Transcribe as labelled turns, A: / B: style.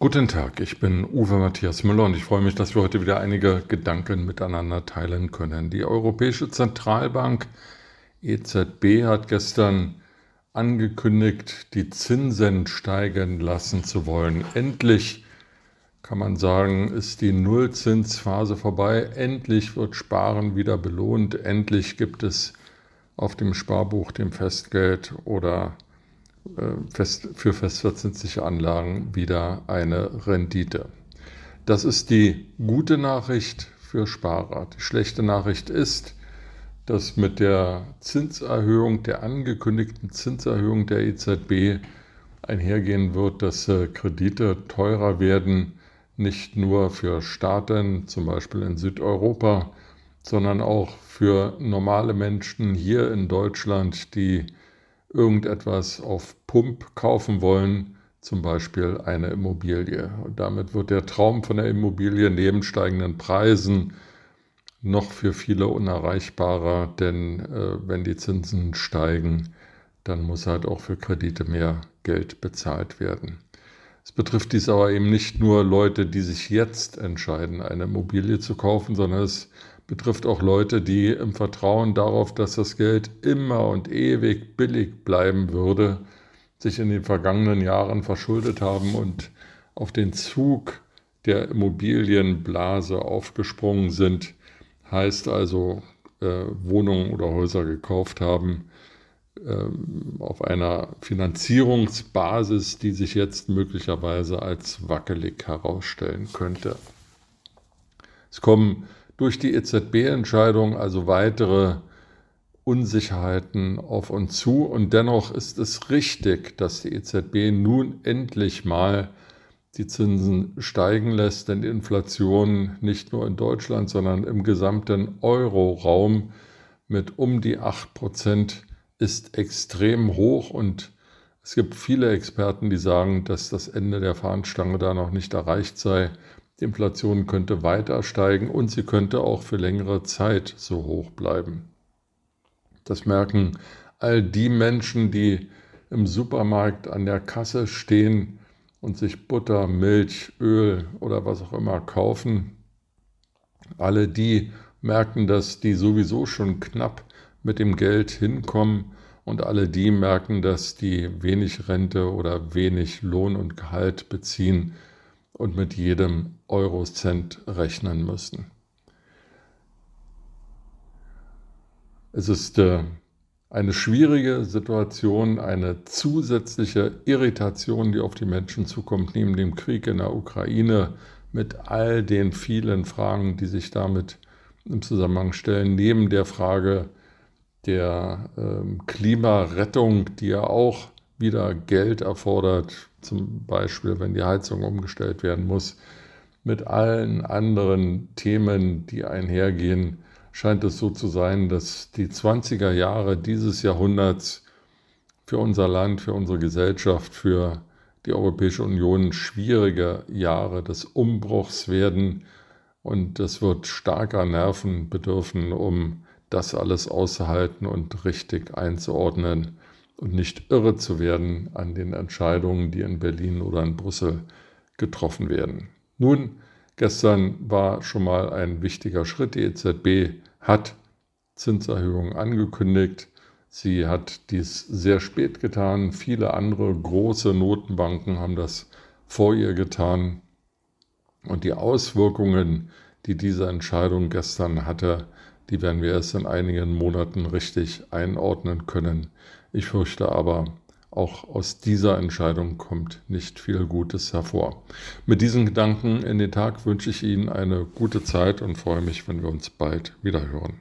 A: Guten Tag, ich bin Uwe Matthias Müller und ich freue mich, dass wir heute wieder einige Gedanken miteinander teilen können. Die Europäische Zentralbank EZB hat gestern angekündigt, die Zinsen steigen lassen zu wollen. Endlich kann man sagen, ist die Nullzinsphase vorbei. Endlich wird Sparen wieder belohnt. Endlich gibt es auf dem Sparbuch, dem Festgeld oder fest, für festverzinsliche Anlagen wieder eine Rendite. Das ist die gute Nachricht für Sparer. Die schlechte Nachricht ist, dass mit der Zinserhöhung, der angekündigten Zinserhöhung der EZB einhergehen wird, dass äh, Kredite teurer werden, nicht nur für Staaten, zum Beispiel in Südeuropa, sondern auch für normale Menschen hier in Deutschland, die irgendetwas auf Pump kaufen wollen, zum Beispiel eine Immobilie. Und damit wird der Traum von der Immobilie neben steigenden Preisen noch für viele unerreichbarer, denn äh, wenn die Zinsen steigen, dann muss halt auch für Kredite mehr Geld bezahlt werden. Es betrifft dies aber eben nicht nur Leute, die sich jetzt entscheiden, eine Immobilie zu kaufen, sondern es betrifft auch Leute, die im Vertrauen darauf, dass das Geld immer und ewig billig bleiben würde, sich in den vergangenen Jahren verschuldet haben und auf den Zug der Immobilienblase aufgesprungen sind, heißt also äh, Wohnungen oder Häuser gekauft haben äh, auf einer Finanzierungsbasis, die sich jetzt möglicherweise als wackelig herausstellen könnte. Es kommen durch die EZB-Entscheidung also weitere Unsicherheiten auf uns zu. Und dennoch ist es richtig, dass die EZB nun endlich mal die Zinsen steigen lässt, denn die Inflation nicht nur in Deutschland, sondern im gesamten Euroraum mit um die 8 Prozent ist extrem hoch und es gibt viele Experten, die sagen, dass das Ende der Fahnenstange da noch nicht erreicht sei. Die Inflation könnte weiter steigen und sie könnte auch für längere Zeit so hoch bleiben. Das merken all die Menschen, die im Supermarkt an der Kasse stehen und sich Butter, Milch, Öl oder was auch immer kaufen. Alle die merken, dass die sowieso schon knapp mit dem Geld hinkommen und alle die merken, dass die wenig Rente oder wenig Lohn und Gehalt beziehen und mit jedem Eurocent rechnen müssen. Es ist äh, eine schwierige Situation, eine zusätzliche Irritation, die auf die Menschen zukommt, neben dem Krieg in der Ukraine, mit all den vielen Fragen, die sich damit im Zusammenhang stellen, neben der Frage der äh, Klimarettung, die ja auch wieder Geld erfordert, zum Beispiel wenn die Heizung umgestellt werden muss, mit allen anderen Themen, die einhergehen, scheint es so zu sein, dass die 20er Jahre dieses Jahrhunderts für unser Land, für unsere Gesellschaft, für die Europäische Union schwierige Jahre des Umbruchs werden. Und es wird starker Nerven bedürfen, um das alles auszuhalten und richtig einzuordnen und nicht irre zu werden an den Entscheidungen, die in Berlin oder in Brüssel getroffen werden. Nun, gestern war schon mal ein wichtiger Schritt. Die EZB hat Zinserhöhungen angekündigt. Sie hat dies sehr spät getan. Viele andere große Notenbanken haben das vor ihr getan. Und die Auswirkungen, die diese Entscheidung gestern hatte, die werden wir erst in einigen Monaten richtig einordnen können. Ich fürchte aber, auch aus dieser Entscheidung kommt nicht viel Gutes hervor. Mit diesen Gedanken in den Tag wünsche ich Ihnen eine gute Zeit und freue mich, wenn wir uns bald wieder hören.